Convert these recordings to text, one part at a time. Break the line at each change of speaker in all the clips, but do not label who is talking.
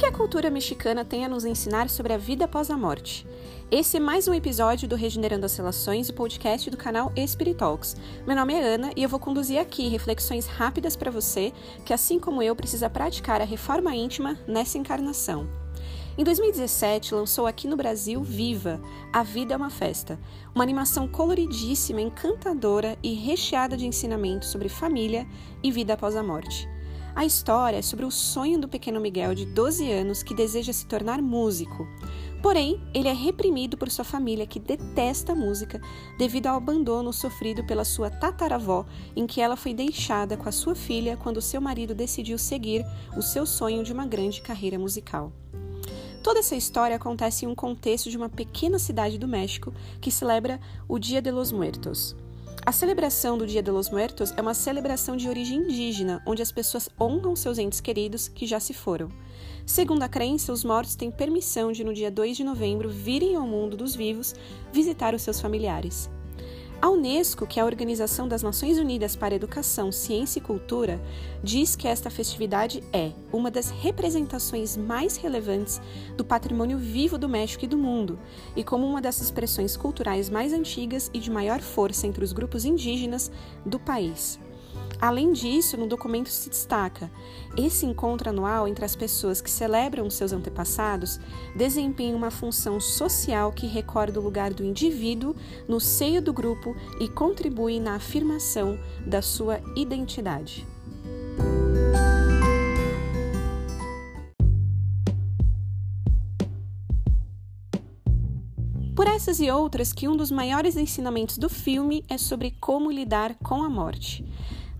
que a cultura mexicana tem a nos ensinar sobre a vida após a morte? Esse é mais um episódio do Regenerando as Relações, o podcast do canal Espiritalks. Meu nome é Ana e eu vou conduzir aqui reflexões rápidas para você que, assim como eu, precisa praticar a reforma íntima nessa encarnação. Em 2017, lançou aqui no Brasil Viva, A Vida é uma Festa, uma animação coloridíssima, encantadora e recheada de ensinamentos sobre família e vida após a morte. A história é sobre o sonho do pequeno Miguel de 12 anos que deseja se tornar músico. Porém, ele é reprimido por sua família que detesta a música devido ao abandono sofrido pela sua tataravó, em que ela foi deixada com a sua filha quando seu marido decidiu seguir o seu sonho de uma grande carreira musical. Toda essa história acontece em um contexto de uma pequena cidade do México que celebra o Dia de los Muertos. A celebração do Dia de los Muertos é uma celebração de origem indígena, onde as pessoas honram seus entes queridos que já se foram. Segundo a crença, os mortos têm permissão de, no dia 2 de novembro, virem ao mundo dos vivos visitar os seus familiares. A Unesco, que é a Organização das Nações Unidas para Educação, Ciência e Cultura, diz que esta festividade é uma das representações mais relevantes do patrimônio vivo do México e do mundo, e como uma das expressões culturais mais antigas e de maior força entre os grupos indígenas do país. Além disso, no documento se destaca: esse encontro anual entre as pessoas que celebram seus antepassados desempenha uma função social que recorda o lugar do indivíduo no seio do grupo e contribui na afirmação da sua identidade. Por essas e outras que um dos maiores ensinamentos do filme é sobre como lidar com a morte.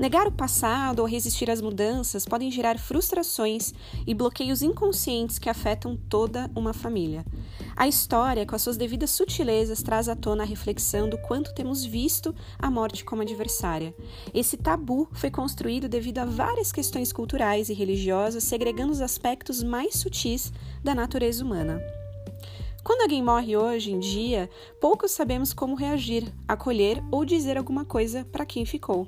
Negar o passado ou resistir às mudanças podem gerar frustrações e bloqueios inconscientes que afetam toda uma família. A história, com as suas devidas sutilezas, traz à tona a reflexão do quanto temos visto a morte como adversária. Esse tabu foi construído devido a várias questões culturais e religiosas, segregando os aspectos mais sutis da natureza humana. Quando alguém morre hoje em dia, poucos sabemos como reagir, acolher ou dizer alguma coisa para quem ficou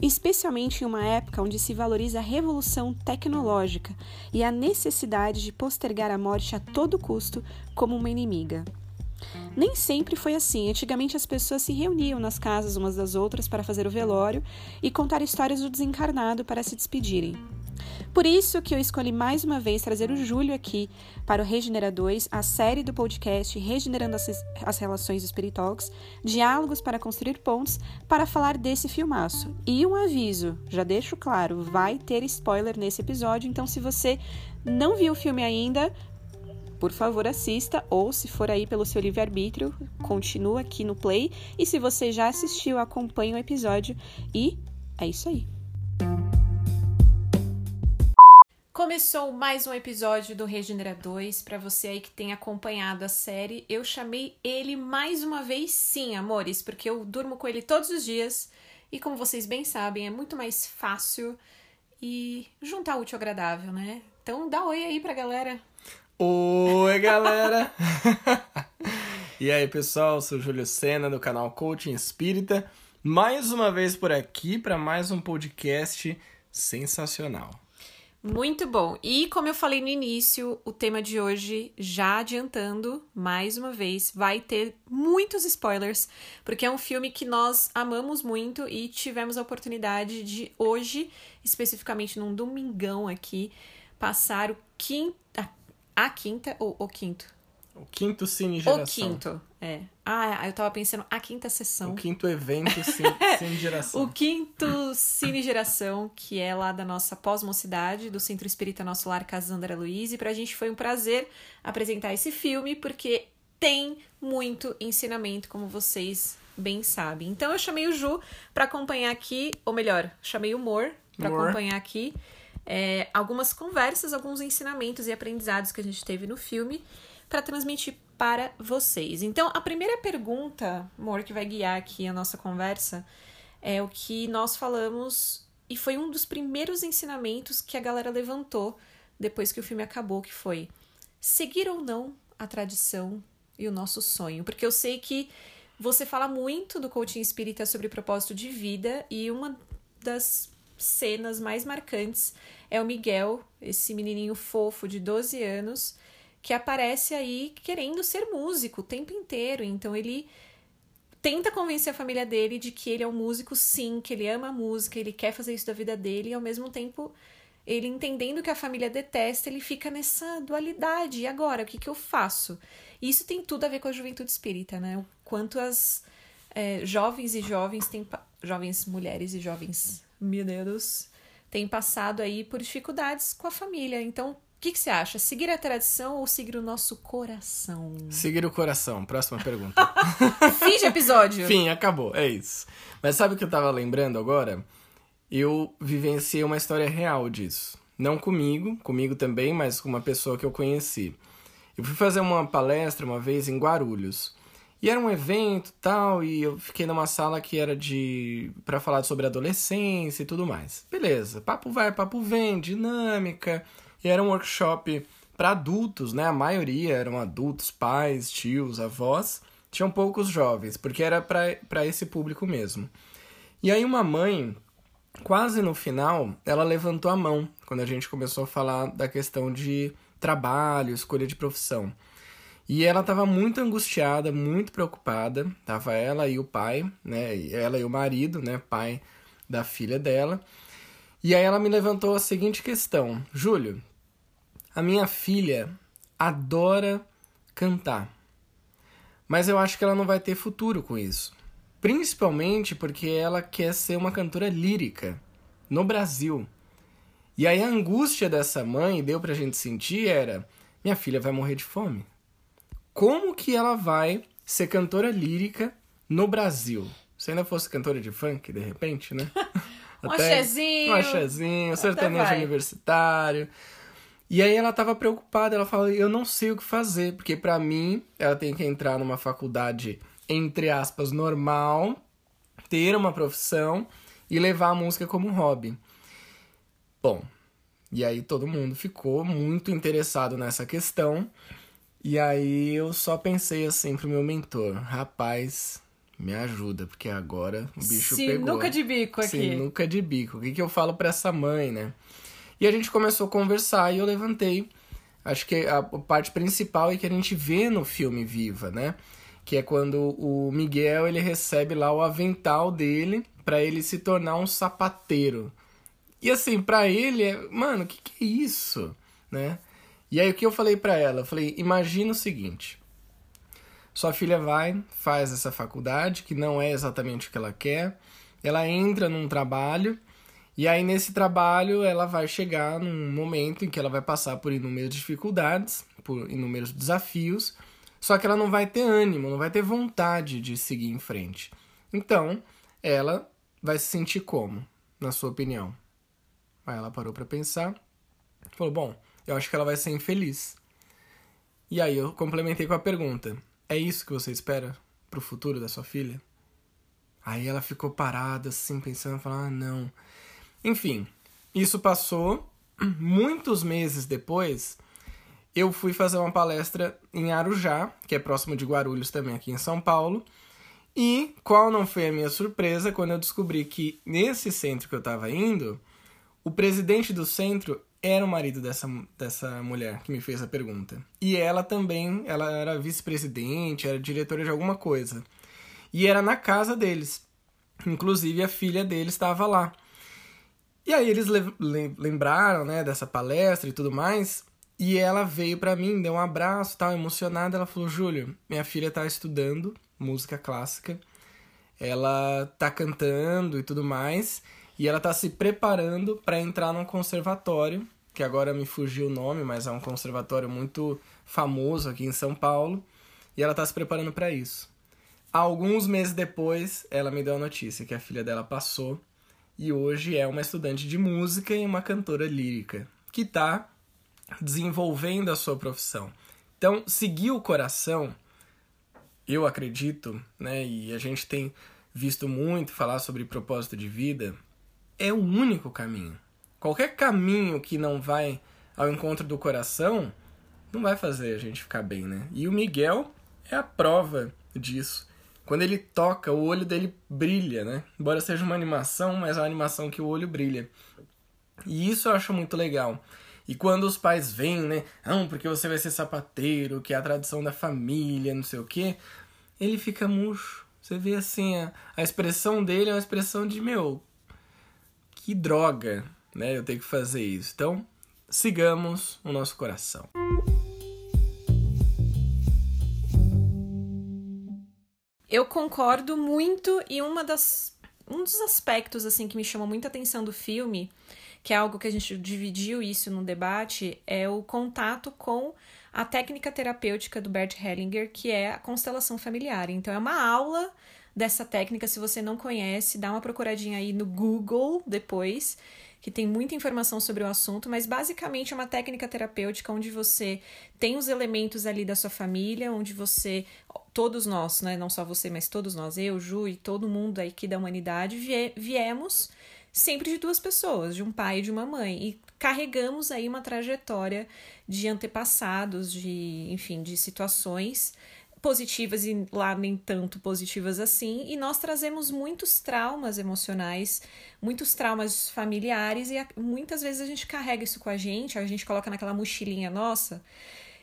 especialmente em uma época onde se valoriza a revolução tecnológica e a necessidade de postergar a morte a todo custo como uma inimiga. Nem sempre foi assim. Antigamente as pessoas se reuniam nas casas umas das outras para fazer o velório e contar histórias do desencarnado para se despedirem. Por isso que eu escolhi mais uma vez trazer o Júlio aqui para o Regenera 2, a série do podcast Regenerando as, as Relações Spiritalks, Diálogos para Construir Pontos, para falar desse filmaço. E um aviso, já deixo claro, vai ter spoiler nesse episódio, então se você não viu o filme ainda, por favor assista, ou se for aí pelo seu livre-arbítrio, continua aqui no play. E se você já assistiu, acompanhe o episódio. E é isso aí. Começou mais um episódio do Regenera 2. Para você aí que tem acompanhado a série, eu chamei ele mais uma vez, sim, amores, porque eu durmo com ele todos os dias e, como vocês bem sabem, é muito mais fácil e juntar útil ao agradável, né? Então dá oi aí pra galera.
Oi, galera! e aí, pessoal, sou o Júlio Sena do canal Coaching Espírita, mais uma vez por aqui para mais um podcast sensacional.
Muito bom. E como eu falei no início, o tema de hoje, já adiantando, mais uma vez, vai ter muitos spoilers, porque é um filme que nós amamos muito e tivemos a oportunidade de hoje, especificamente num domingão aqui, passar o quinto, a, a quinta ou o quinto?
O quinto Cine Geração.
O quinto, é. Ah, eu tava pensando a quinta sessão.
O quinto evento Cine, Cine Geração.
o quinto Cine Geração, que é lá da nossa pós-mocidade, do Centro Espírita Nosso Lar Casandra Luiz. E pra gente foi um prazer apresentar esse filme, porque tem muito ensinamento, como vocês bem sabem. Então eu chamei o Ju para acompanhar aqui, ou melhor, chamei o Mor para acompanhar aqui é, algumas conversas, alguns ensinamentos e aprendizados que a gente teve no filme para transmitir para vocês. Então, a primeira pergunta, amor, que vai guiar aqui a nossa conversa é o que nós falamos e foi um dos primeiros ensinamentos que a galera levantou depois que o filme acabou, que foi seguir ou não a tradição e o nosso sonho, porque eu sei que você fala muito do coaching espírita sobre propósito de vida e uma das cenas mais marcantes é o Miguel, esse menininho fofo de 12 anos, que aparece aí querendo ser músico o tempo inteiro. Então ele tenta convencer a família dele de que ele é um músico, sim, que ele ama a música, ele quer fazer isso da vida dele, e ao mesmo tempo, ele entendendo que a família detesta, ele fica nessa dualidade. E agora, o que, que eu faço? Isso tem tudo a ver com a juventude espírita, né? O quanto as é, jovens e jovens têm. Jovens mulheres e jovens mineiros têm passado aí por dificuldades com a família. Então, o que, que, você acha? Seguir a tradição ou seguir o nosso coração?
Seguir o coração. Próxima pergunta.
Fim de episódio.
Fim, acabou. É isso. Mas sabe o que eu tava lembrando agora? Eu vivenciei uma história real disso. Não comigo, comigo também, mas com uma pessoa que eu conheci. Eu fui fazer uma palestra uma vez em Guarulhos. E era um evento tal, e eu fiquei numa sala que era de. para falar sobre adolescência e tudo mais. Beleza, papo vai, papo vem, dinâmica e era um workshop para adultos, né? A maioria eram adultos, pais, tios, avós. Tinham poucos jovens, porque era para esse público mesmo. E aí uma mãe, quase no final, ela levantou a mão quando a gente começou a falar da questão de trabalho, escolha de profissão. E ela estava muito angustiada, muito preocupada. Tava ela e o pai, né? Ela e o marido, né? Pai da filha dela. E aí ela me levantou a seguinte questão: Júlio, a minha filha adora cantar. Mas eu acho que ela não vai ter futuro com isso. Principalmente porque ela quer ser uma cantora lírica no Brasil. E aí a angústia dessa mãe, deu pra gente sentir, era: minha filha vai morrer de fome. Como que ela vai ser cantora lírica no Brasil? Se ainda fosse cantora de funk, de repente, né?
um axezinho.
Um axezinho, sertanejo universitário. E aí ela tava preocupada, ela falou: "Eu não sei o que fazer, porque para mim ela tem que entrar numa faculdade entre aspas normal, ter uma profissão e levar a música como hobby". Bom, e aí todo mundo ficou muito interessado nessa questão. E aí eu só pensei assim pro meu mentor, rapaz, me ajuda, porque agora o bicho
Sinuca
pegou.
Sinuca de bico aqui.
Sinuca de bico. O que, que eu falo pra essa mãe, né? E a gente começou a conversar e eu levantei. Acho que a parte principal é que a gente vê no filme Viva, né? Que é quando o Miguel ele recebe lá o avental dele para ele se tornar um sapateiro. E assim, para ele, é, mano, o que, que é isso, né? E aí o que eu falei para ela? Eu falei, imagina o seguinte: sua filha vai, faz essa faculdade, que não é exatamente o que ela quer, ela entra num trabalho e aí, nesse trabalho, ela vai chegar num momento em que ela vai passar por inúmeras dificuldades, por inúmeros desafios, só que ela não vai ter ânimo, não vai ter vontade de seguir em frente. Então, ela vai se sentir como, na sua opinião? Aí ela parou para pensar, falou: Bom, eu acho que ela vai ser infeliz. E aí eu complementei com a pergunta: É isso que você espera pro futuro da sua filha? Aí ela ficou parada, assim, pensando, falando: Ah, não. Enfim, isso passou. Muitos meses depois, eu fui fazer uma palestra em Arujá, que é próximo de Guarulhos também, aqui em São Paulo. E qual não foi a minha surpresa quando eu descobri que nesse centro que eu estava indo, o presidente do centro era o marido dessa, dessa mulher que me fez a pergunta. E ela também, ela era vice-presidente, era diretora de alguma coisa. E era na casa deles. Inclusive a filha dele estava lá. E aí eles lembraram, né, dessa palestra e tudo mais, e ela veio para mim, deu um abraço, tal, emocionada, ela falou: "Júlio, minha filha tá estudando música clássica. Ela tá cantando e tudo mais, e ela tá se preparando para entrar num conservatório, que agora me fugiu o nome, mas é um conservatório muito famoso aqui em São Paulo, e ela tá se preparando para isso. Alguns meses depois, ela me deu a notícia que a filha dela passou e hoje é uma estudante de música e uma cantora lírica que está desenvolvendo a sua profissão. Então, seguir o coração, eu acredito, né, e a gente tem visto muito falar sobre propósito de vida, é o único caminho. Qualquer caminho que não vai ao encontro do coração não vai fazer a gente ficar bem, né? E o Miguel é a prova disso. Quando ele toca, o olho dele brilha, né? Embora seja uma animação, mas é uma animação que o olho brilha. E isso eu acho muito legal. E quando os pais vêm, né? Não, porque você vai ser sapateiro, que é a tradição da família, não sei o quê. Ele fica murcho. Você vê assim, a, a expressão dele é uma expressão de, meu, que droga, né? Eu tenho que fazer isso. Então, sigamos o nosso coração.
Eu concordo muito e uma das um dos aspectos assim que me chamou muita atenção do filme, que é algo que a gente dividiu isso no debate, é o contato com a técnica terapêutica do Bert Hellinger, que é a constelação familiar. Então é uma aula dessa técnica, se você não conhece, dá uma procuradinha aí no Google depois que tem muita informação sobre o assunto, mas basicamente é uma técnica terapêutica onde você tem os elementos ali da sua família, onde você, todos nós, né, não só você, mas todos nós, eu, Ju e todo mundo aqui da humanidade, vie, viemos sempre de duas pessoas, de um pai e de uma mãe, e carregamos aí uma trajetória de antepassados, de, enfim, de situações positivas e lá nem tanto positivas assim, e nós trazemos muitos traumas emocionais, muitos traumas familiares, e muitas vezes a gente carrega isso com a gente, a gente coloca naquela mochilinha nossa,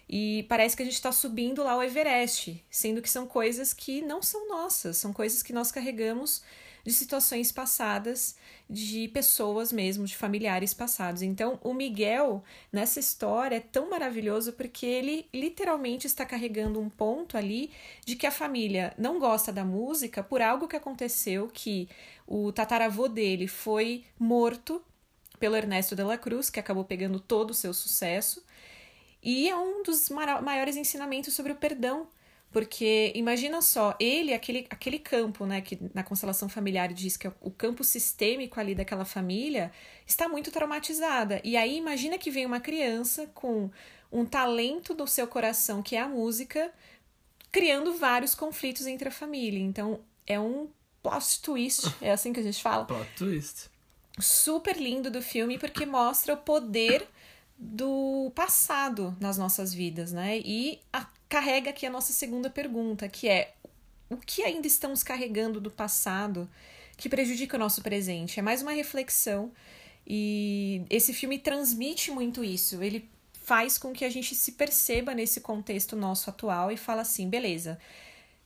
e parece que a gente está subindo lá o Everest, sendo que são coisas que não são nossas, são coisas que nós carregamos de situações passadas, de pessoas mesmo, de familiares passados. Então, o Miguel, nessa história, é tão maravilhoso porque ele literalmente está carregando um ponto ali de que a família não gosta da música por algo que aconteceu, que o tataravô dele foi morto pelo Ernesto de la Cruz, que acabou pegando todo o seu sucesso. E é um dos maiores ensinamentos sobre o perdão, porque imagina só, ele, aquele, aquele campo, né, que na constelação familiar diz que é o campo sistêmico ali daquela família, está muito traumatizada. E aí imagina que vem uma criança com um talento do seu coração, que é a música, criando vários conflitos entre a família. Então, é um plot twist, é assim que a gente fala?
Plot twist.
Super lindo do filme, porque mostra o poder do passado nas nossas vidas, né? E a carrega aqui a nossa segunda pergunta, que é: o que ainda estamos carregando do passado que prejudica o nosso presente? É mais uma reflexão e esse filme transmite muito isso. Ele faz com que a gente se perceba nesse contexto nosso atual e fala assim: beleza.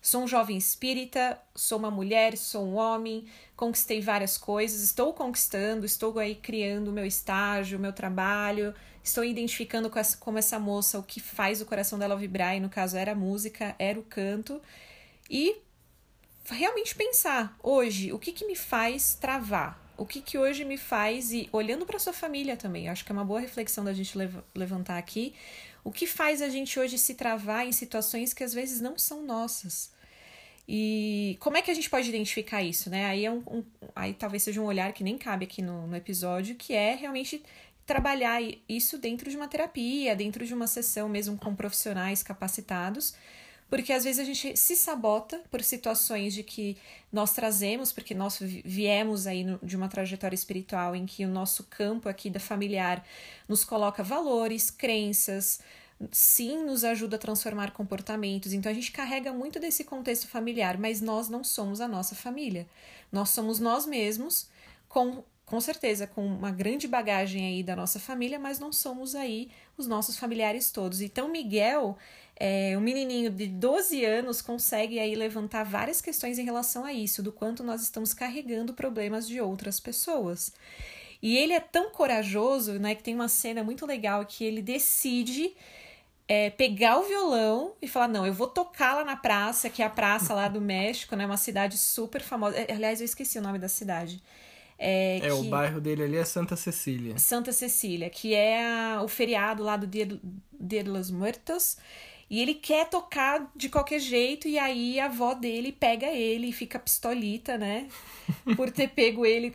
Sou um jovem espírita, sou uma mulher, sou um homem, conquistei várias coisas, estou conquistando, estou aí criando o meu estágio, o meu trabalho, estou identificando com essa, como essa moça o que faz o coração dela vibrar, e no caso era a música, era o canto, e realmente pensar hoje o que, que me faz travar, o que, que hoje me faz, e olhando para sua família também, acho que é uma boa reflexão da gente lev levantar aqui, o que faz a gente hoje se travar em situações que às vezes não são nossas. E como é que a gente pode identificar isso, né? Aí, é um, um, aí talvez seja um olhar que nem cabe aqui no, no episódio, que é realmente trabalhar isso dentro de uma terapia, dentro de uma sessão mesmo com profissionais capacitados, porque às vezes a gente se sabota por situações de que nós trazemos, porque nós viemos aí de uma trajetória espiritual em que o nosso campo aqui da familiar nos coloca valores, crenças, sim nos ajuda a transformar comportamentos. Então a gente carrega muito desse contexto familiar, mas nós não somos a nossa família. Nós somos nós mesmos com com certeza com uma grande bagagem aí da nossa família, mas não somos aí os nossos familiares todos. Então, Miguel, é, um menininho de 12 anos, consegue aí levantar várias questões em relação a isso, do quanto nós estamos carregando problemas de outras pessoas. E ele é tão corajoso, né, que tem uma cena muito legal que ele decide é, pegar o violão e falar: não, eu vou tocar lá na praça, que é a praça lá do México, né? Uma cidade super famosa. É, aliás, eu esqueci o nome da cidade.
É, é que... o bairro dele ali é Santa Cecília.
Santa Cecília, que é a, o feriado lá do Dia, Dia de los Muertos. E ele quer tocar de qualquer jeito, e aí a avó dele pega ele e fica pistolita, né? Por ter pego ele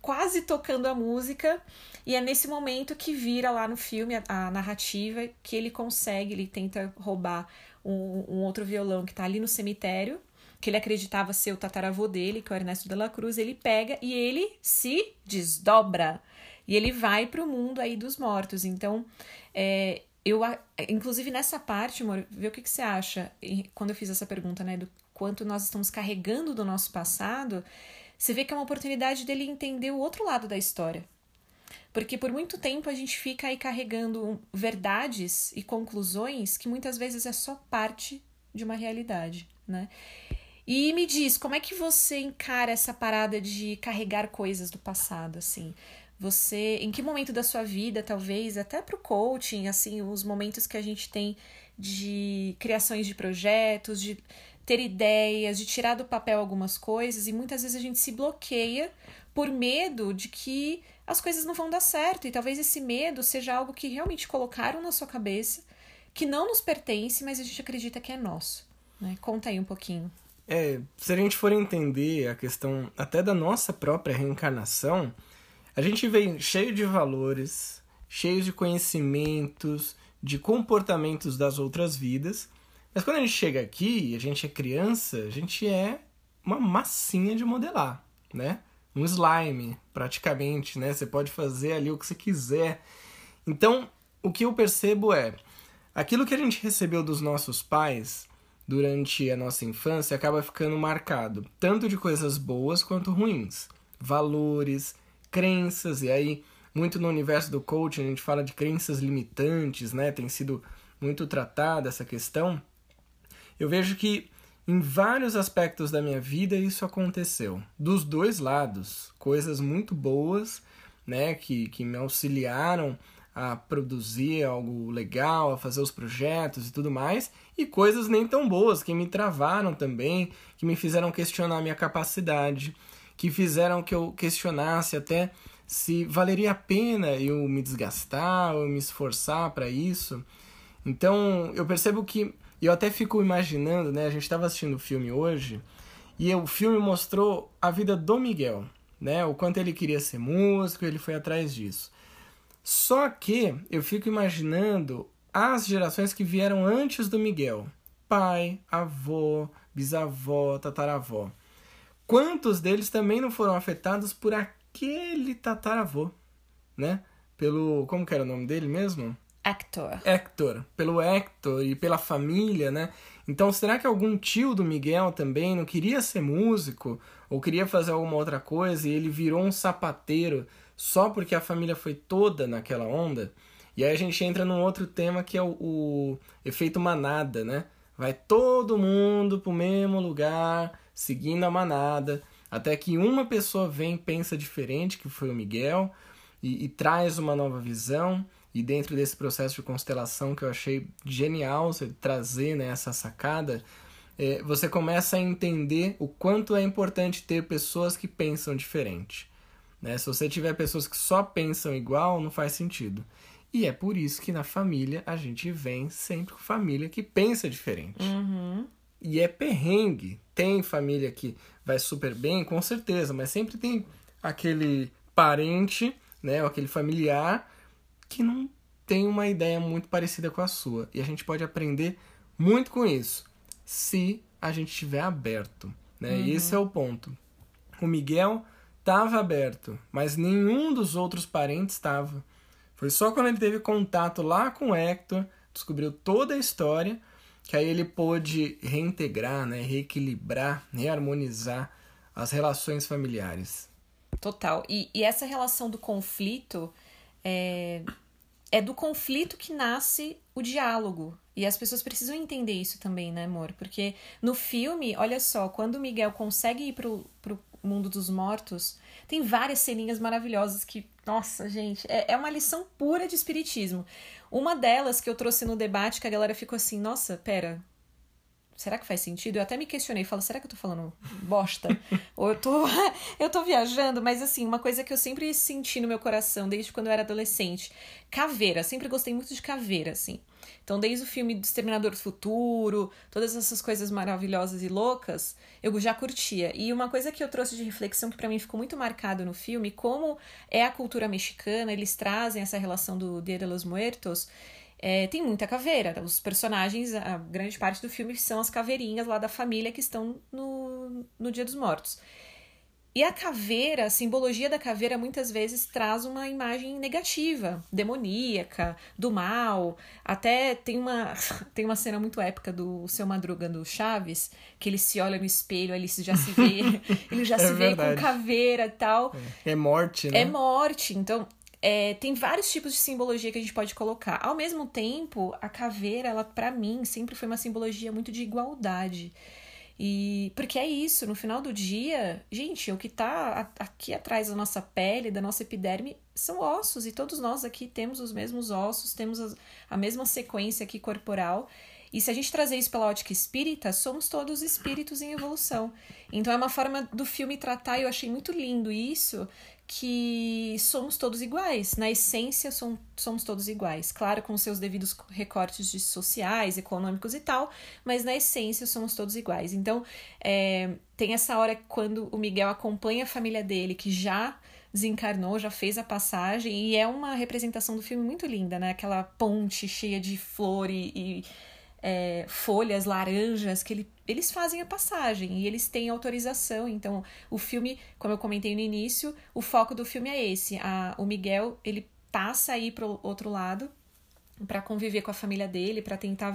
quase tocando a música. E é nesse momento que vira lá no filme a, a narrativa que ele consegue, ele tenta roubar um, um outro violão que tá ali no cemitério que ele acreditava ser o tataravô dele, que é o Ernesto de la Cruz, ele pega e ele se desdobra. E ele vai para o mundo aí dos mortos. Então, é, eu, inclusive nessa parte, amor, vê o que, que você acha. Quando eu fiz essa pergunta, né, do quanto nós estamos carregando do nosso passado, você vê que é uma oportunidade dele entender o outro lado da história. Porque por muito tempo a gente fica aí carregando verdades e conclusões que muitas vezes é só parte de uma realidade, né? E me diz, como é que você encara essa parada de carregar coisas do passado, assim? Você, em que momento da sua vida, talvez, até para o coaching, assim, os momentos que a gente tem de criações de projetos, de ter ideias, de tirar do papel algumas coisas, e muitas vezes a gente se bloqueia por medo de que as coisas não vão dar certo, e talvez esse medo seja algo que realmente colocaram na sua cabeça, que não nos pertence, mas a gente acredita que é nosso. Né? Conta aí um pouquinho.
É, se a gente for entender a questão até da nossa própria reencarnação, a gente vem cheio de valores, cheio de conhecimentos, de comportamentos das outras vidas. Mas quando a gente chega aqui a gente é criança, a gente é uma massinha de modelar, né? Um slime, praticamente, né? Você pode fazer ali o que você quiser. Então, o que eu percebo é aquilo que a gente recebeu dos nossos pais durante a nossa infância acaba ficando marcado tanto de coisas boas quanto ruins, valores, crenças, e aí, muito no universo do coaching, a gente fala de crenças limitantes, né? Tem sido muito tratada essa questão. Eu vejo que em vários aspectos da minha vida isso aconteceu. Dos dois lados, coisas muito boas, né, que, que me auxiliaram a produzir algo legal, a fazer os projetos e tudo mais, e coisas nem tão boas que me travaram também, que me fizeram questionar minha capacidade que fizeram que eu questionasse até se valeria a pena eu me desgastar ou me esforçar para isso. Então eu percebo que eu até fico imaginando, né? A gente estava assistindo o filme hoje e o filme mostrou a vida do Miguel, né? O quanto ele queria ser músico, ele foi atrás disso. Só que eu fico imaginando as gerações que vieram antes do Miguel: pai, avô, bisavó, tataravó. Quantos deles também não foram afetados por aquele tataravô, né? Pelo. Como que era o nome dele mesmo?
Hector.
Hector. Pelo Hector e pela família, né? Então, será que algum tio do Miguel também não queria ser músico ou queria fazer alguma outra coisa e ele virou um sapateiro só porque a família foi toda naquela onda? E aí a gente entra num outro tema que é o, o efeito manada, né? Vai todo mundo pro mesmo lugar seguindo a manada, até que uma pessoa vem pensa diferente, que foi o Miguel, e, e traz uma nova visão. E dentro desse processo de constelação que eu achei genial você trazer né, essa sacada, é, você começa a entender o quanto é importante ter pessoas que pensam diferente. Né? Se você tiver pessoas que só pensam igual, não faz sentido. E é por isso que na família a gente vem sempre com família que pensa diferente.
Uhum.
E é perrengue. Tem família que vai super bem, com certeza, mas sempre tem aquele parente, né, ou aquele familiar que não tem uma ideia muito parecida com a sua. E a gente pode aprender muito com isso, se a gente estiver aberto, né? Uhum. E esse é o ponto. O Miguel estava aberto, mas nenhum dos outros parentes estava. Foi só quando ele teve contato lá com o Hector, descobriu toda a história, que aí ele pôde reintegrar, né, reequilibrar, reharmonizar as relações familiares.
Total. E, e essa relação do conflito é, é do conflito que nasce o diálogo. E as pessoas precisam entender isso também, né, amor? Porque no filme, olha só, quando o Miguel consegue ir pro, pro mundo dos mortos, tem várias ceninhas maravilhosas que, nossa, gente, é, é uma lição pura de espiritismo. Uma delas que eu trouxe no debate, que a galera ficou assim, nossa, pera, será que faz sentido? Eu até me questionei, falo, será que eu tô falando bosta? Ou eu tô, eu tô viajando? Mas assim, uma coisa que eu sempre senti no meu coração, desde quando eu era adolescente, caveira, sempre gostei muito de caveira, assim. Então, desde o filme do Exterminador do Futuro, todas essas coisas maravilhosas e loucas, eu já curtia. E uma coisa que eu trouxe de reflexão que para mim ficou muito marcado no filme, como é a cultura mexicana, eles trazem essa relação do Dia de los Muertos, é, tem muita caveira. Os personagens, a grande parte do filme são as caveirinhas lá da família que estão no, no Dia dos Mortos. E a caveira, a simbologia da caveira muitas vezes traz uma imagem negativa, demoníaca, do mal. Até tem uma, tem uma cena muito épica do seu Madruga do Chaves, que ele se olha no espelho, ele já se vê, ele já é se verdade. vê com caveira e tal.
É, é morte, né?
É morte. Então, é, tem vários tipos de simbologia que a gente pode colocar. Ao mesmo tempo, a caveira, ela para mim sempre foi uma simbologia muito de igualdade. E porque é isso, no final do dia, gente, o que tá aqui atrás da nossa pele, da nossa epiderme, são ossos, e todos nós aqui temos os mesmos ossos, temos a mesma sequência aqui corporal. E se a gente trazer isso pela ótica espírita, somos todos espíritos em evolução. Então é uma forma do filme tratar, e eu achei muito lindo isso, que somos todos iguais. Na essência, somos todos iguais. Claro, com seus devidos recortes de sociais, econômicos e tal, mas na essência somos todos iguais. Então, é, tem essa hora quando o Miguel acompanha a família dele, que já desencarnou, já fez a passagem, e é uma representação do filme muito linda, né? Aquela ponte cheia de flor e, e é, folhas laranjas que ele, eles fazem a passagem e eles têm autorização. Então, o filme, como eu comentei no início, o foco do filme é esse. A, o Miguel ele passa aí para o outro lado para conviver com a família dele, para tentar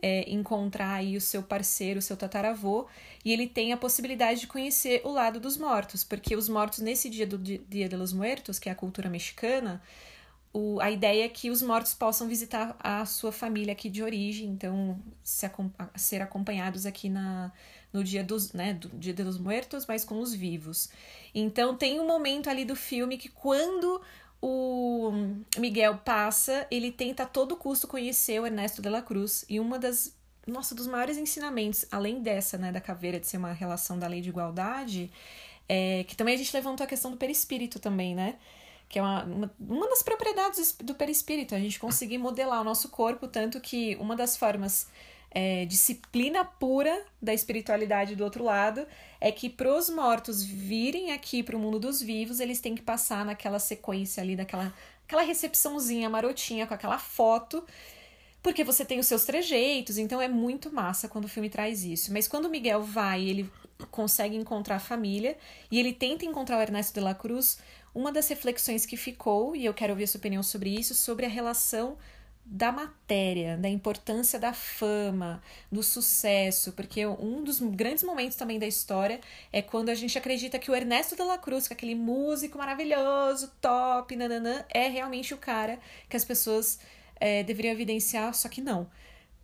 é, encontrar aí o seu parceiro, o seu tataravô, e ele tem a possibilidade de conhecer o lado dos mortos, porque os mortos nesse dia do Dia de los Muertos, que é a cultura mexicana, o, a ideia é que os mortos possam visitar a sua família aqui de origem, então se, ser acompanhados aqui na, no dia dos, né, do Dia dos Muertos, mas com os vivos. Então tem um momento ali do filme que quando o Miguel passa, ele tenta a todo custo conhecer o Ernesto de la Cruz e uma das nossa dos maiores ensinamentos, além dessa, né, da caveira de ser uma relação da lei de igualdade, é que também a gente levantou a questão do perispírito também, né? Que é uma, uma, uma das propriedades do perispírito, a gente conseguir modelar o nosso corpo, tanto que uma das formas é, disciplina pura da espiritualidade do outro lado é que para os mortos virem aqui para o mundo dos vivos, eles têm que passar naquela sequência ali, daquela aquela recepçãozinha marotinha com aquela foto, porque você tem os seus trejeitos, então é muito massa quando o filme traz isso. Mas quando o Miguel vai, ele consegue encontrar a família e ele tenta encontrar o Ernesto de la Cruz, uma das reflexões que ficou, e eu quero ouvir a sua opinião sobre isso, sobre a relação da matéria, da importância da fama, do sucesso, porque um dos grandes momentos também da história é quando a gente acredita que o Ernesto de la Cruz, que é aquele músico maravilhoso, top, nananã, é realmente o cara que as pessoas é, deveriam evidenciar, só que não.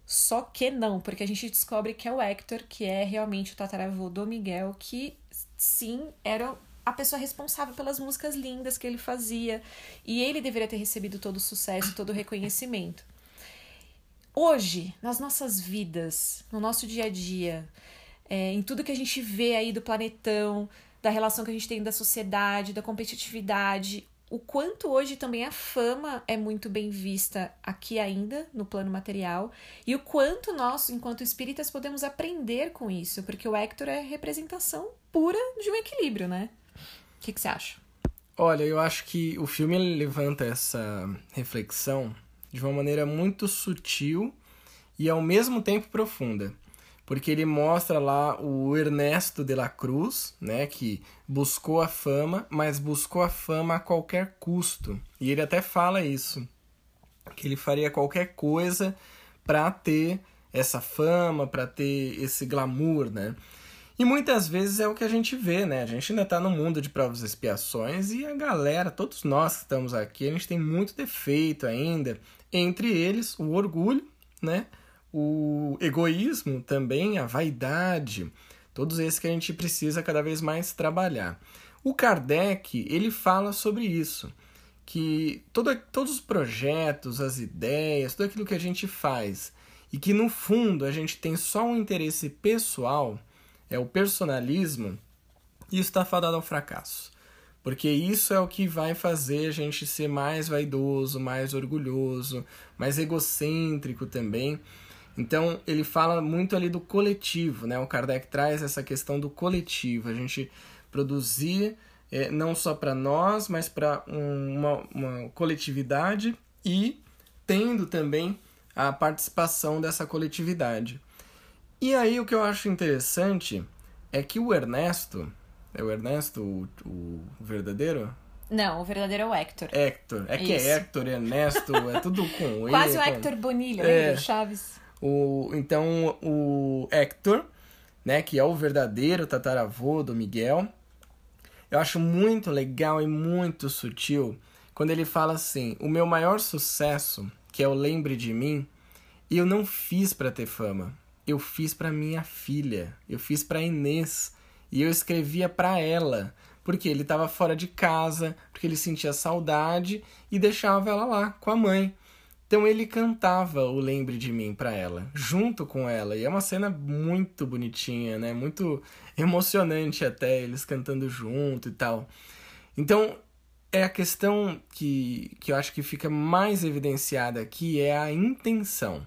Só que não, porque a gente descobre que é o Hector, que é realmente o tataravô do Miguel, que sim, era a pessoa responsável pelas músicas lindas que ele fazia. E ele deveria ter recebido todo o sucesso, todo o reconhecimento. Hoje, nas nossas vidas, no nosso dia a dia, é, em tudo que a gente vê aí do planetão, da relação que a gente tem da sociedade, da competitividade, o quanto hoje também a fama é muito bem vista aqui ainda, no plano material, e o quanto nós, enquanto espíritas, podemos aprender com isso, porque o Hector é representação pura de um equilíbrio, né? O que, que você acha?
Olha, eu acho que o filme levanta essa reflexão de uma maneira muito sutil e ao mesmo tempo profunda. Porque ele mostra lá o Ernesto de la Cruz, né, que buscou a fama, mas buscou a fama a qualquer custo. E ele até fala isso, que ele faria qualquer coisa para ter essa fama, para ter esse glamour, né? E muitas vezes é o que a gente vê, né? A gente ainda está no mundo de provas e expiações e a galera, todos nós que estamos aqui, a gente tem muito defeito ainda. Entre eles, o orgulho, né? O egoísmo também, a vaidade. Todos esses que a gente precisa cada vez mais trabalhar. O Kardec, ele fala sobre isso. Que todo, todos os projetos, as ideias, tudo aquilo que a gente faz e que no fundo a gente tem só um interesse pessoal é o personalismo, isso está fadado ao fracasso. Porque isso é o que vai fazer a gente ser mais vaidoso, mais orgulhoso, mais egocêntrico também. Então, ele fala muito ali do coletivo, né? O Kardec traz essa questão do coletivo, a gente produzir é, não só para nós, mas para um, uma, uma coletividade e tendo também a participação dessa coletividade. E aí o que eu acho interessante é que o Ernesto, É o Ernesto, o, o verdadeiro?
Não, o verdadeiro é o Hector.
Hector. É que
Isso.
é Hector, Ernesto, é tudo com
Quase
E,
o
com-
Hector Bonilha,
É.
Chaves.
O, então, o Hector, né, que é o verdadeiro tataravô do Miguel, eu acho muito legal e muito sutil quando ele fala assim: o meu maior sucesso, que é o Lembre de Mim, eu não fiz pra ter fama. Eu fiz pra minha filha. Eu fiz pra Inês. E eu escrevia pra ela. Porque ele estava fora de casa, porque ele sentia saudade e deixava ela lá com a mãe. Então ele cantava o Lembre de Mim pra ela, junto com ela. E é uma cena muito bonitinha, né? Muito emocionante até, eles cantando junto e tal. Então, é a questão que, que eu acho que fica mais evidenciada aqui é a intenção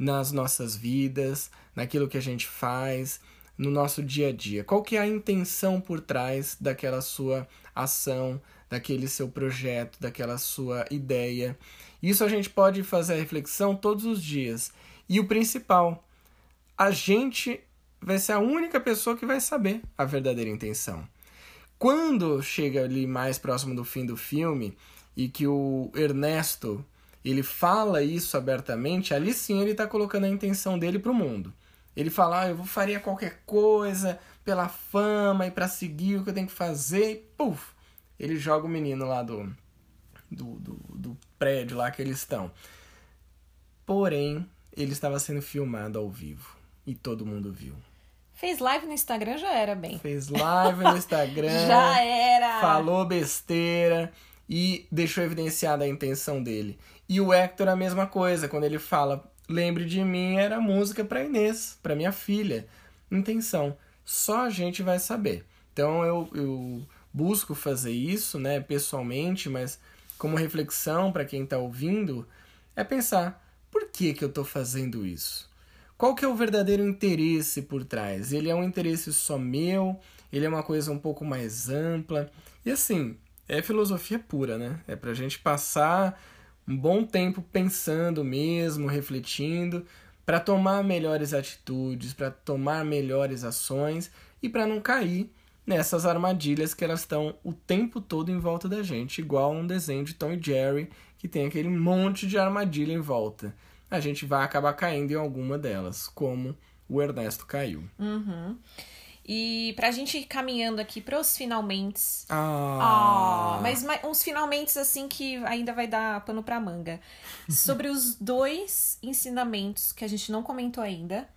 nas nossas vidas, naquilo que a gente faz, no nosso dia a dia. Qual que é a intenção por trás daquela sua ação, daquele seu projeto, daquela sua ideia? Isso a gente pode fazer a reflexão todos os dias. E o principal, a gente vai ser a única pessoa que vai saber a verdadeira intenção. Quando chega ali mais próximo do fim do filme e que o Ernesto ele fala isso abertamente, ali sim ele está colocando a intenção dele para o mundo. Ele fala, ah, eu faria qualquer coisa pela fama e para seguir o que eu tenho que fazer. E, puf, ele joga o menino lá do, do, do, do prédio lá que eles estão. Porém, ele estava sendo filmado ao vivo e todo mundo viu.
Fez live no Instagram, já era bem.
Fez live no Instagram.
Já era!
falou besteira e deixou evidenciada a intenção dele. E o Hector a mesma coisa, quando ele fala Lembre de mim era música para Inês, para minha filha. Intenção. Só a gente vai saber. Então eu, eu busco fazer isso, né, pessoalmente, mas como reflexão para quem está ouvindo, é pensar por que, que eu estou fazendo isso? Qual que é o verdadeiro interesse por trás? Ele é um interesse só meu? Ele é uma coisa um pouco mais ampla? E assim, é filosofia pura, né? É pra gente passar um bom tempo pensando mesmo, refletindo, para tomar melhores atitudes, para tomar melhores ações e para não cair nessas armadilhas que elas estão o tempo todo em volta da gente, igual um desenho de Tom e Jerry que tem aquele monte de armadilha em volta. A gente vai acabar caindo em alguma delas, como o Ernesto caiu.
Uhum. E pra gente ir caminhando aqui pros finalmente.
Ah,
Ah, mas ma- uns finalmente assim que ainda vai dar pano pra manga. Sobre os dois ensinamentos que a gente não comentou ainda,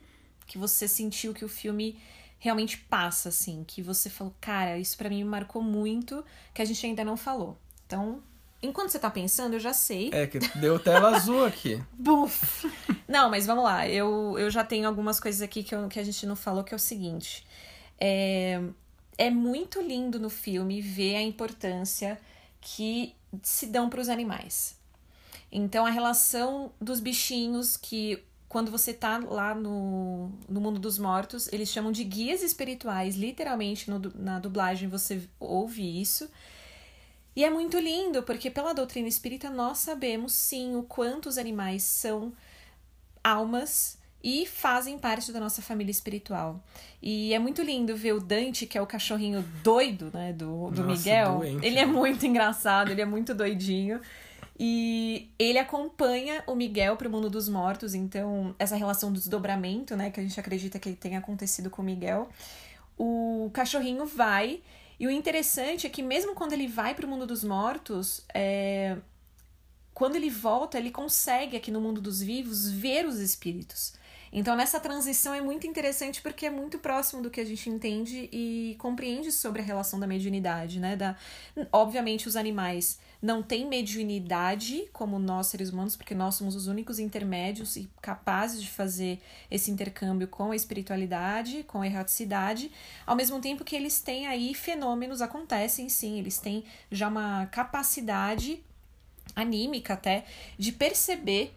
que você sentiu que o filme realmente passa, assim, que você falou, cara, isso pra mim me marcou muito, que a gente ainda não falou. Então, enquanto você tá pensando, eu já sei.
É que deu tela azul aqui.
Buf! Não, mas vamos lá. Eu, eu já tenho algumas coisas aqui que, eu- que a gente não falou, que é o seguinte. É, é muito lindo no filme ver a importância que se dão para os animais. Então, a relação dos bichinhos que, quando você tá lá no, no mundo dos mortos, eles chamam de guias espirituais, literalmente no na dublagem você ouve isso. E é muito lindo, porque pela doutrina espírita nós sabemos sim o quanto os animais são almas e fazem parte da nossa família espiritual. E é muito lindo ver o Dante, que é o cachorrinho doido, né, do, do
Nossa,
Miguel.
doente,
ele é
né?
muito engraçado, ele é muito doidinho. E ele acompanha o Miguel pro mundo dos mortos, então essa relação do desdobramento, né, que a gente acredita que tenha acontecido com o Miguel, o cachorrinho vai. E o interessante é que mesmo quando ele vai pro mundo dos mortos, é, quando ele volta, ele consegue aqui no mundo dos vivos ver os espíritos. Então, nessa transição é muito interessante porque é muito próximo do que a gente entende e compreende sobre a relação da mediunidade, né? Da... Obviamente, os animais não têm mediunidade como nós, seres humanos, porque nós somos os únicos intermédios e capazes de fazer esse intercâmbio com a espiritualidade, com a erraticidade, ao mesmo tempo que eles têm aí fenômenos, acontecem sim, eles têm já uma capacidade anímica até de perceber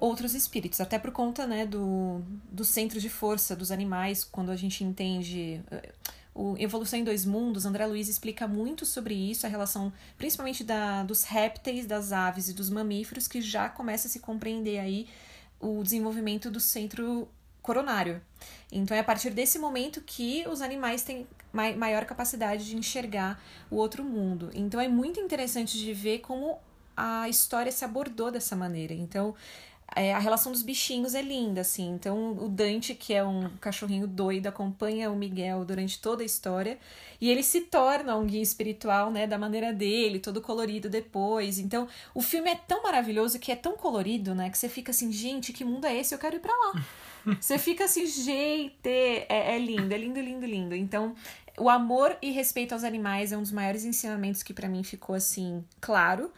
outros espíritos, até por conta né, do, do centro de força dos animais, quando a gente entende eh, o Evolução em Dois Mundos, André Luiz explica muito sobre isso, a relação principalmente da, dos répteis, das aves e dos mamíferos, que já começa a se compreender aí o desenvolvimento do centro coronário. Então é a partir desse momento que os animais têm maior capacidade de enxergar o outro mundo. Então é muito interessante de ver como a história se abordou dessa maneira. Então é, a relação dos bichinhos é linda, assim. Então, o Dante, que é um cachorrinho doido, acompanha o Miguel durante toda a história. E ele se torna um guia espiritual, né, da maneira dele, todo colorido depois. Então, o filme é tão maravilhoso que é tão colorido, né, que você fica assim, gente, que mundo é esse? Eu quero ir para lá. você fica assim, gente, é, é lindo, é lindo, lindo, lindo. Então, o amor e respeito aos animais é um dos maiores ensinamentos que para mim ficou assim claro.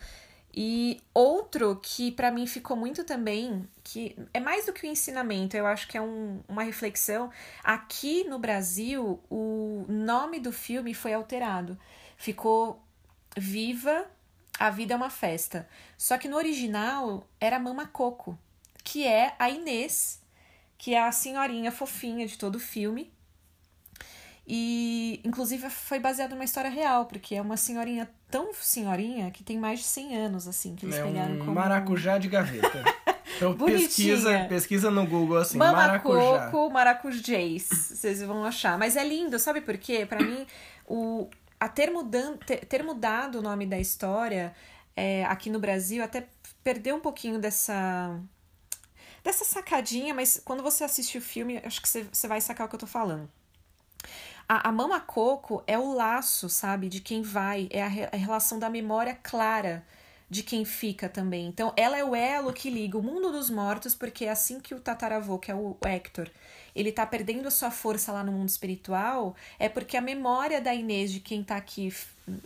E outro que para mim ficou muito também, que é mais do que um ensinamento, eu acho que é um, uma reflexão. Aqui no Brasil, o nome do filme foi alterado. Ficou Viva, a Vida é uma Festa. Só que no original era Mama Coco, que é a Inês, que é a senhorinha fofinha de todo o filme. E, inclusive, foi baseado numa história real, porque é uma senhorinha tão senhorinha que tem mais de 100 anos, assim, que eles
é
pegaram
um
como...
maracujá de gaveta. Então pesquisa, pesquisa no Google assim,
Mama
maracujá.
Coco, maracujês, vocês vão achar. Mas é lindo, sabe por quê? Para mim, o, a ter, mudan, ter, ter mudado o nome da história é, aqui no Brasil até perdeu um pouquinho dessa dessa sacadinha, mas quando você assiste o filme, acho que você, você vai sacar o que eu tô falando. A, a mama coco é o laço, sabe, de quem vai, é a, a relação da memória clara de quem fica também. Então, ela é o elo que liga o mundo dos mortos, porque é assim que o tataravô, que é o Hector, ele tá perdendo a sua força lá no mundo espiritual, é porque a memória da Inês, de quem tá aqui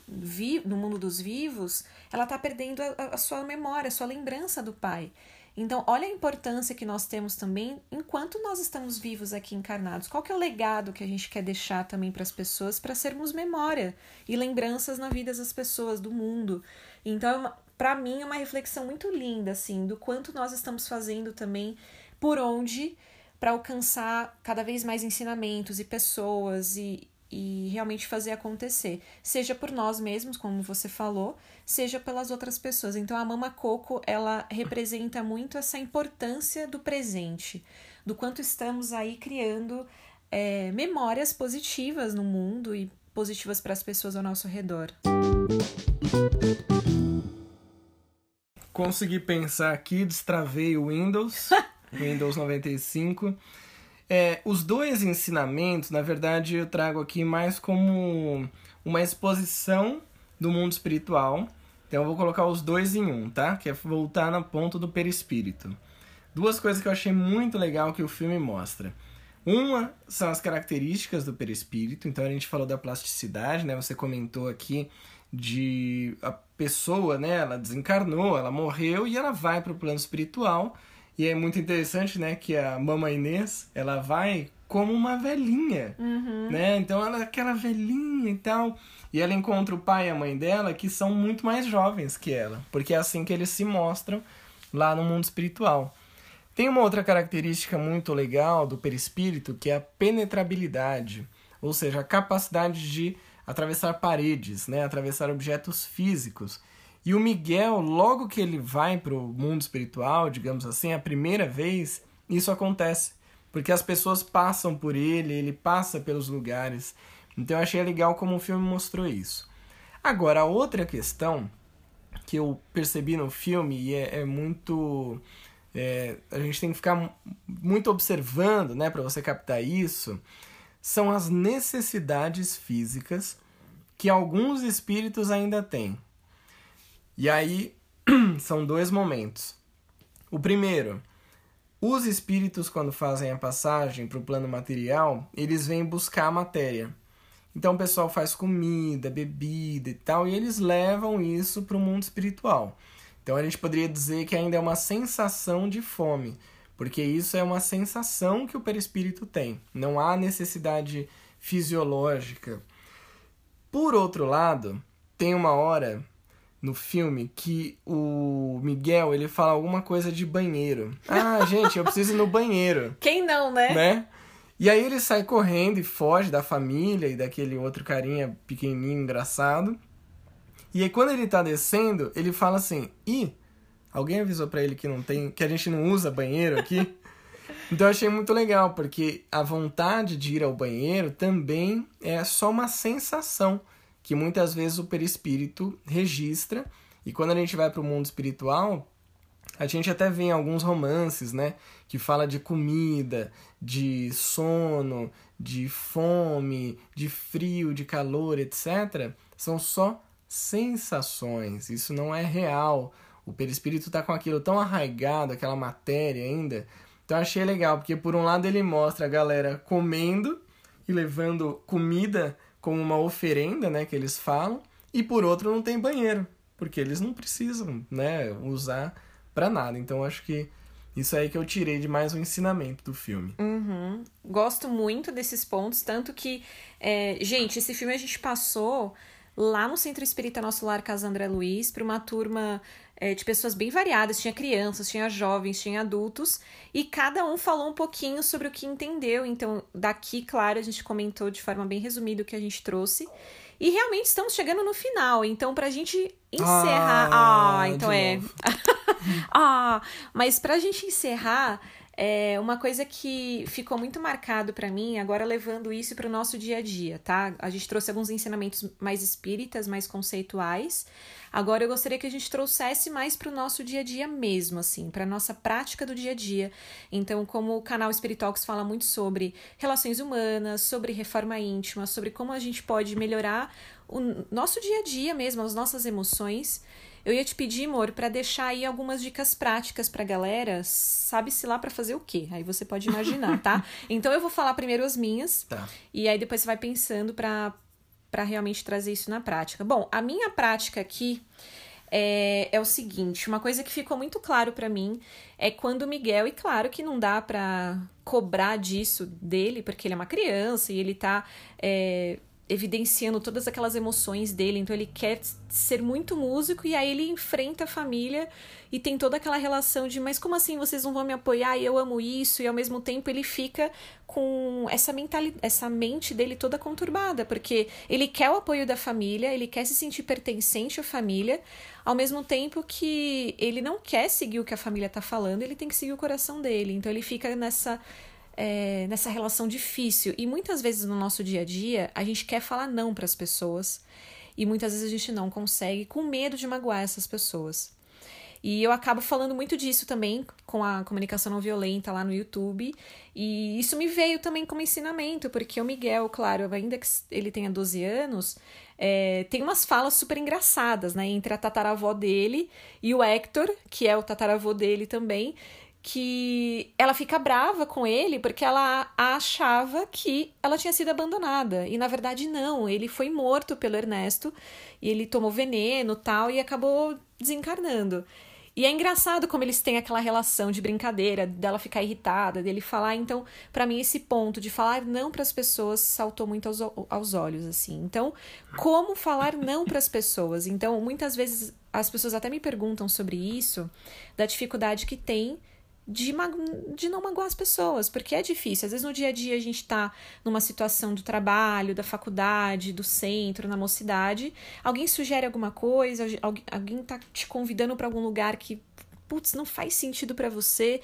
vi, no mundo dos vivos, ela tá perdendo a, a sua memória, a sua lembrança do pai. Então, olha a importância que nós temos também enquanto nós estamos vivos aqui encarnados. Qual que é o legado que a gente quer deixar também para as pessoas para sermos memória e lembranças na vida das pessoas, do mundo. Então, para mim é uma reflexão muito linda assim do quanto nós estamos fazendo também por onde para alcançar cada vez mais ensinamentos e pessoas e, e realmente fazer acontecer, seja por nós mesmos, como você falou, seja pelas outras pessoas. Então a Mama Coco, ela representa muito essa importância do presente, do quanto estamos aí criando é, memórias positivas no mundo e positivas para as pessoas ao nosso redor.
Consegui pensar aqui, destravei o Windows, Windows 95. É, os dois ensinamentos, na verdade, eu trago aqui mais como uma exposição do mundo espiritual. Então eu vou colocar os dois em um, tá? Que é voltar na ponta do perispírito. Duas coisas que eu achei muito legal que o filme mostra. Uma são as características do perispírito, então a gente falou da plasticidade, né? Você comentou aqui de a pessoa, né? Ela desencarnou, ela morreu e ela vai para o plano espiritual e é muito interessante, né, que a Mama Inês, ela vai como uma velhinha,
uhum.
né? Então ela é aquela velhinha e tal. E ela encontra o pai e a mãe dela que são muito mais jovens que ela, porque é assim que eles se mostram lá no mundo espiritual. Tem uma outra característica muito legal do perispírito que é a penetrabilidade, ou seja, a capacidade de atravessar paredes, né, atravessar objetos físicos. E o Miguel, logo que ele vai para o mundo espiritual, digamos assim, a primeira vez, isso acontece. Porque as pessoas passam por ele, ele passa pelos lugares. Então eu achei legal como o filme mostrou isso. Agora, a outra questão que eu percebi no filme, e é, é muito. É, a gente tem que ficar muito observando né, para você captar isso, são as necessidades físicas que alguns espíritos ainda têm. E aí são dois momentos. O primeiro, os espíritos quando fazem a passagem para o plano material, eles vêm buscar a matéria. Então o pessoal faz comida, bebida e tal, e eles levam isso para o mundo espiritual. Então a gente poderia dizer que ainda é uma sensação de fome, porque isso é uma sensação que o perispírito tem. Não há necessidade fisiológica. Por outro lado, tem uma hora no filme que o Miguel ele fala alguma coisa de banheiro. Ah, gente, eu preciso ir no banheiro.
Quem não, né?
Né? E aí ele sai correndo e foge da família e daquele outro carinha pequenininho, engraçado. E aí quando ele tá descendo, ele fala assim: "Ih, alguém avisou para ele que não tem, que a gente não usa banheiro aqui?" Então eu achei muito legal, porque a vontade de ir ao banheiro também é só uma sensação que muitas vezes o perispírito registra. E quando a gente vai para o mundo espiritual, a gente até vê em alguns romances, né, que fala de comida, de sono, de fome, de frio, de calor, etc. São só sensações. Isso não é real. O perispírito está com aquilo tão arraigado, aquela matéria ainda. Então achei legal, porque por um lado ele mostra a galera comendo e levando comida como uma oferenda, né, que eles falam, e por outro não tem banheiro, porque eles não precisam, né, usar para nada. Então acho que isso aí que eu tirei de mais um ensinamento do filme.
Uhum. Gosto muito desses pontos, tanto que, é, gente, esse filme a gente passou lá no Centro Espírita Nosso Lar Casa André Luiz para uma turma é, de pessoas bem variadas, tinha crianças, tinha jovens, tinha adultos, e cada um falou um pouquinho sobre o que entendeu. Então, daqui, claro, a gente comentou de forma bem resumida o que a gente trouxe. E realmente estamos chegando no final. Então, pra gente encerrar. Ah, ah então é. ah, mas pra gente encerrar, é uma coisa que ficou muito marcado para mim, agora levando isso para o nosso dia a dia, tá? A gente trouxe alguns ensinamentos mais espíritas, mais conceituais. Agora eu gostaria que a gente trouxesse mais para o nosso dia a dia mesmo, assim, para nossa prática do dia a dia. Então, como o canal Spiritox fala muito sobre relações humanas, sobre reforma íntima, sobre como a gente pode melhorar o nosso dia a dia mesmo, as nossas emoções. Eu ia te pedir, amor, para deixar aí algumas dicas práticas pra galera, sabe-se lá para fazer o quê? Aí você pode imaginar, tá? Então eu vou falar primeiro as minhas,
tá.
e aí depois você vai pensando pra, pra realmente trazer isso na prática. Bom, a minha prática aqui é, é o seguinte: uma coisa que ficou muito claro para mim é quando o Miguel, e claro que não dá pra cobrar disso dele, porque ele é uma criança e ele tá. É, evidenciando todas aquelas emoções dele, então ele quer ser muito músico e aí ele enfrenta a família e tem toda aquela relação de mas como assim vocês não vão me apoiar? E eu amo isso. E ao mesmo tempo ele fica com essa mentalidade, essa mente dele toda conturbada, porque ele quer o apoio da família, ele quer se sentir pertencente à família, ao mesmo tempo que ele não quer seguir o que a família tá falando, ele tem que seguir o coração dele. Então ele fica nessa é, nessa relação difícil. E muitas vezes no nosso dia a dia, a gente quer falar não para as pessoas e muitas vezes a gente não consegue com medo de magoar essas pessoas. E eu acabo falando muito disso também com a comunicação não violenta lá no YouTube. E isso me veio também como ensinamento, porque o Miguel, claro, ainda que ele tenha 12 anos, é, tem umas falas super engraçadas, né? Entre a tataravó dele e o Hector, que é o tataravô dele também, que ela fica brava com ele porque ela achava que ela tinha sido abandonada. E na verdade não, ele foi morto pelo Ernesto e ele tomou veneno tal e acabou desencarnando. E é engraçado como eles têm aquela relação de brincadeira, dela ficar irritada, dele falar. Então, para mim, esse ponto de falar não para as pessoas saltou muito aos, aos olhos, assim. Então, como falar não para as pessoas? Então, muitas vezes as pessoas até me perguntam sobre isso, da dificuldade que tem de, de não magoar as pessoas, porque é difícil. Às vezes no dia a dia a gente está numa situação do trabalho, da faculdade, do centro, na mocidade, alguém sugere alguma coisa, alguém está te convidando para algum lugar que, putz, não faz sentido para você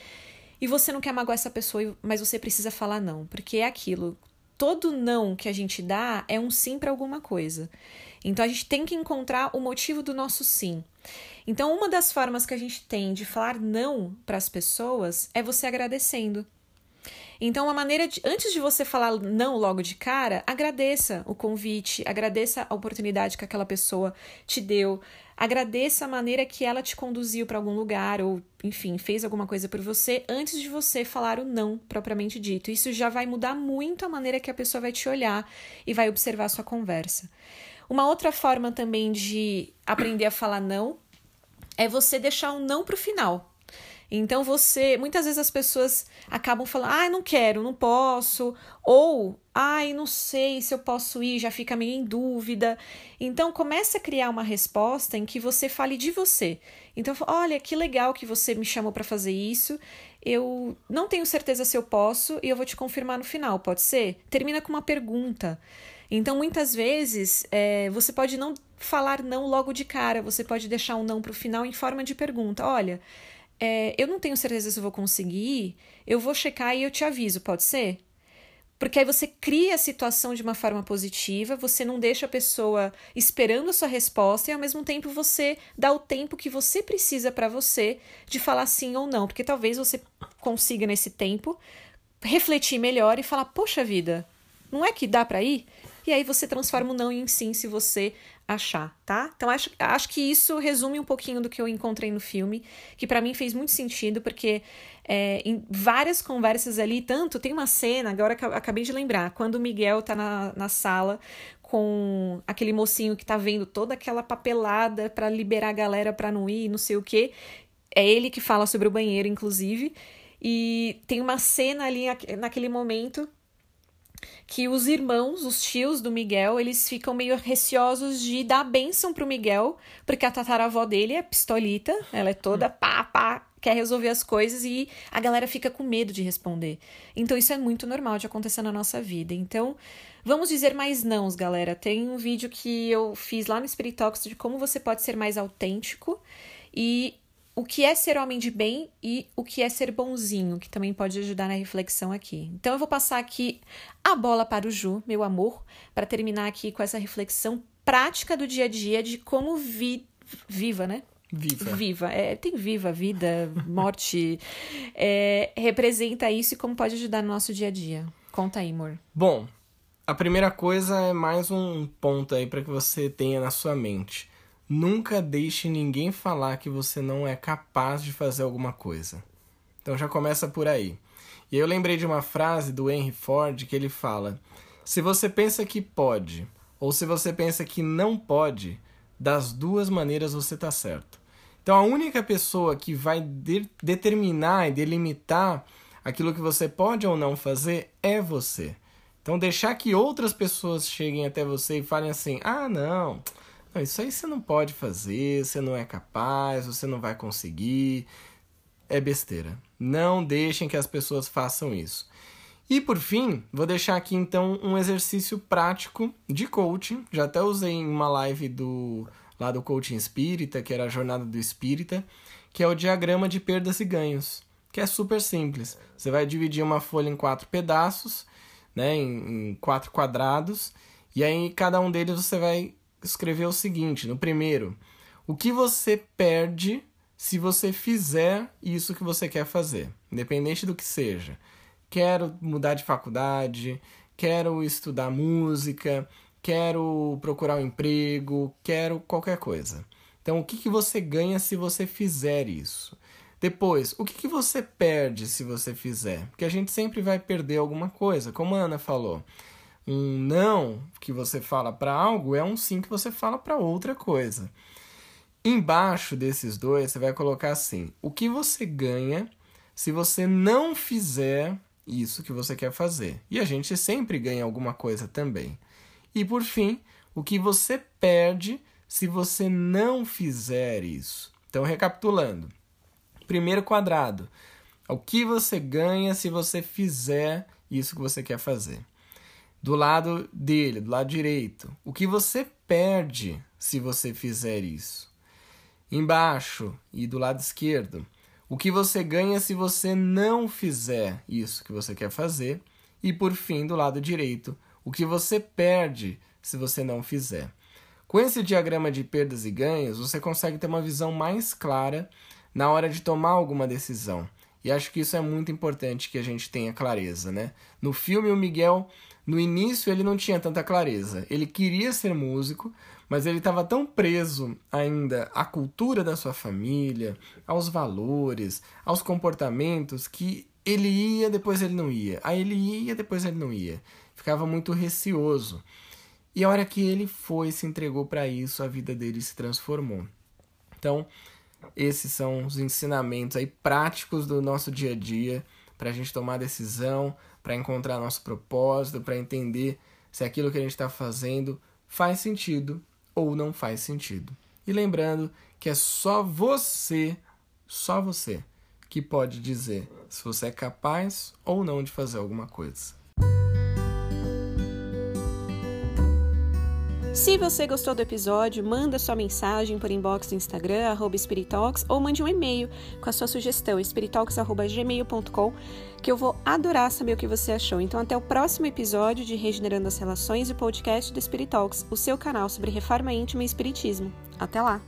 e você não quer magoar essa pessoa, mas você precisa falar não, porque é aquilo. Todo não que a gente dá é um sim para alguma coisa. Então a gente tem que encontrar o motivo do nosso sim. Então, uma das formas que a gente tem de falar não para as pessoas é você agradecendo. Então, uma maneira de, antes de você falar não logo de cara, agradeça o convite, agradeça a oportunidade que aquela pessoa te deu, agradeça a maneira que ela te conduziu para algum lugar ou, enfim, fez alguma coisa por você antes de você falar o não propriamente dito. Isso já vai mudar muito a maneira que a pessoa vai te olhar e vai observar a sua conversa. Uma outra forma também de aprender a falar não é você deixar um não para o final. Então você, muitas vezes as pessoas acabam falando: "Ai, ah, não quero, não posso", ou "Ai, não sei se eu posso ir", já fica meio em dúvida. Então comece a criar uma resposta em que você fale de você. Então, olha, que legal que você me chamou para fazer isso. Eu não tenho certeza se eu posso e eu vou te confirmar no final, pode ser? Termina com uma pergunta. Então, muitas vezes, é, você pode não falar não logo de cara, você pode deixar um não para o final em forma de pergunta. Olha, é, eu não tenho certeza se eu vou conseguir, eu vou checar e eu te aviso, pode ser? Porque aí você cria a situação de uma forma positiva, você não deixa a pessoa esperando a sua resposta e ao mesmo tempo você dá o tempo que você precisa para você de falar sim ou não, porque talvez você consiga nesse tempo refletir melhor e falar: "Poxa vida, não é que dá para ir?" E aí você transforma o não em sim se você achar, tá? Então acho, acho que isso resume um pouquinho do que eu encontrei no filme, que para mim fez muito sentido, porque é, em várias conversas ali, tanto tem uma cena, agora que eu acabei de lembrar, quando o Miguel tá na, na sala com aquele mocinho que tá vendo toda aquela papelada para liberar a galera pra não ir, não sei o quê. É ele que fala sobre o banheiro, inclusive. E tem uma cena ali naquele momento que os irmãos, os tios do Miguel, eles ficam meio receosos de dar bênção pro Miguel, porque a tataravó dele é pistolita, ela é toda pá, pá, quer resolver as coisas e a galera fica com medo de responder. Então isso é muito normal de acontecer na nossa vida. Então, vamos dizer mais nãos, galera. Tem um vídeo que eu fiz lá no Spirit Talks de como você pode ser mais autêntico e o que é ser homem de bem e o que é ser bonzinho, que também pode ajudar na reflexão aqui. Então eu vou passar aqui a bola para o Ju, meu amor, para terminar aqui com essa reflexão prática do dia a dia de como vi viva, né?
Viva.
Viva. É, tem viva, vida, morte. É, representa isso e como pode ajudar no nosso dia a dia. Conta aí, amor.
Bom, a primeira coisa é mais um ponto aí para que você tenha na sua mente. Nunca deixe ninguém falar que você não é capaz de fazer alguma coisa. Então já começa por aí. E eu lembrei de uma frase do Henry Ford que ele fala: Se você pensa que pode, ou se você pensa que não pode, das duas maneiras você está certo. Então a única pessoa que vai de determinar e delimitar aquilo que você pode ou não fazer é você. Então deixar que outras pessoas cheguem até você e falem assim: "Ah, não, não, isso aí você não pode fazer, você não é capaz, você não vai conseguir. É besteira. Não deixem que as pessoas façam isso. E por fim, vou deixar aqui então um exercício prático de coaching. Já até usei em uma live do lá do coaching espírita, que era a jornada do espírita, que é o diagrama de perdas e ganhos, que é super simples. Você vai dividir uma folha em quatro pedaços, né, em, em quatro quadrados, e aí em cada um deles você vai escrever o seguinte: no primeiro, o que você perde se você fizer isso que você quer fazer, independente do que seja. Quero mudar de faculdade, quero estudar música, quero procurar um emprego, quero qualquer coisa. Então, o que, que você ganha se você fizer isso? Depois, o que, que você perde se você fizer? Porque a gente sempre vai perder alguma coisa, como a Ana falou. Um não que você fala para algo é um sim que você fala para outra coisa. Embaixo desses dois, você vai colocar assim: o que você ganha se você não fizer isso que você quer fazer? E a gente sempre ganha alguma coisa também. E por fim, o que você perde se você não fizer isso? Então, recapitulando: primeiro quadrado, o que você ganha se você fizer isso que você quer fazer? Do lado dele, do lado direito. O que você perde se você fizer isso? Embaixo e do lado esquerdo. O que você ganha se você não fizer isso que você quer fazer? E por fim, do lado direito, o que você perde se você não fizer? Com esse diagrama de perdas e ganhos, você consegue ter uma visão mais clara na hora de tomar alguma decisão. E acho que isso é muito importante que a gente tenha clareza, né? No filme, o Miguel no início ele não tinha tanta clareza. Ele queria ser músico, mas ele estava tão preso ainda à cultura da sua família, aos valores, aos comportamentos, que ele ia, depois ele não ia. Aí ele ia, depois ele não ia. Ficava muito receoso. E a hora que ele foi se entregou para isso, a vida dele se transformou. Então, esses são os ensinamentos aí práticos do nosso dia a dia para a gente tomar decisão, para encontrar nosso propósito, para entender se aquilo que a gente está fazendo faz sentido ou não faz sentido. E lembrando que é só você, só você, que pode dizer se você é capaz ou não de fazer alguma coisa.
Se você gostou do episódio, manda sua mensagem por inbox do Instagram, arroba ou mande um e-mail com a sua sugestão, spiritalks.gmail.com, que eu vou adorar saber o que você achou. Então, até o próximo episódio de Regenerando as Relações e podcast do Spiritalks, o seu canal sobre reforma íntima e espiritismo. Até lá!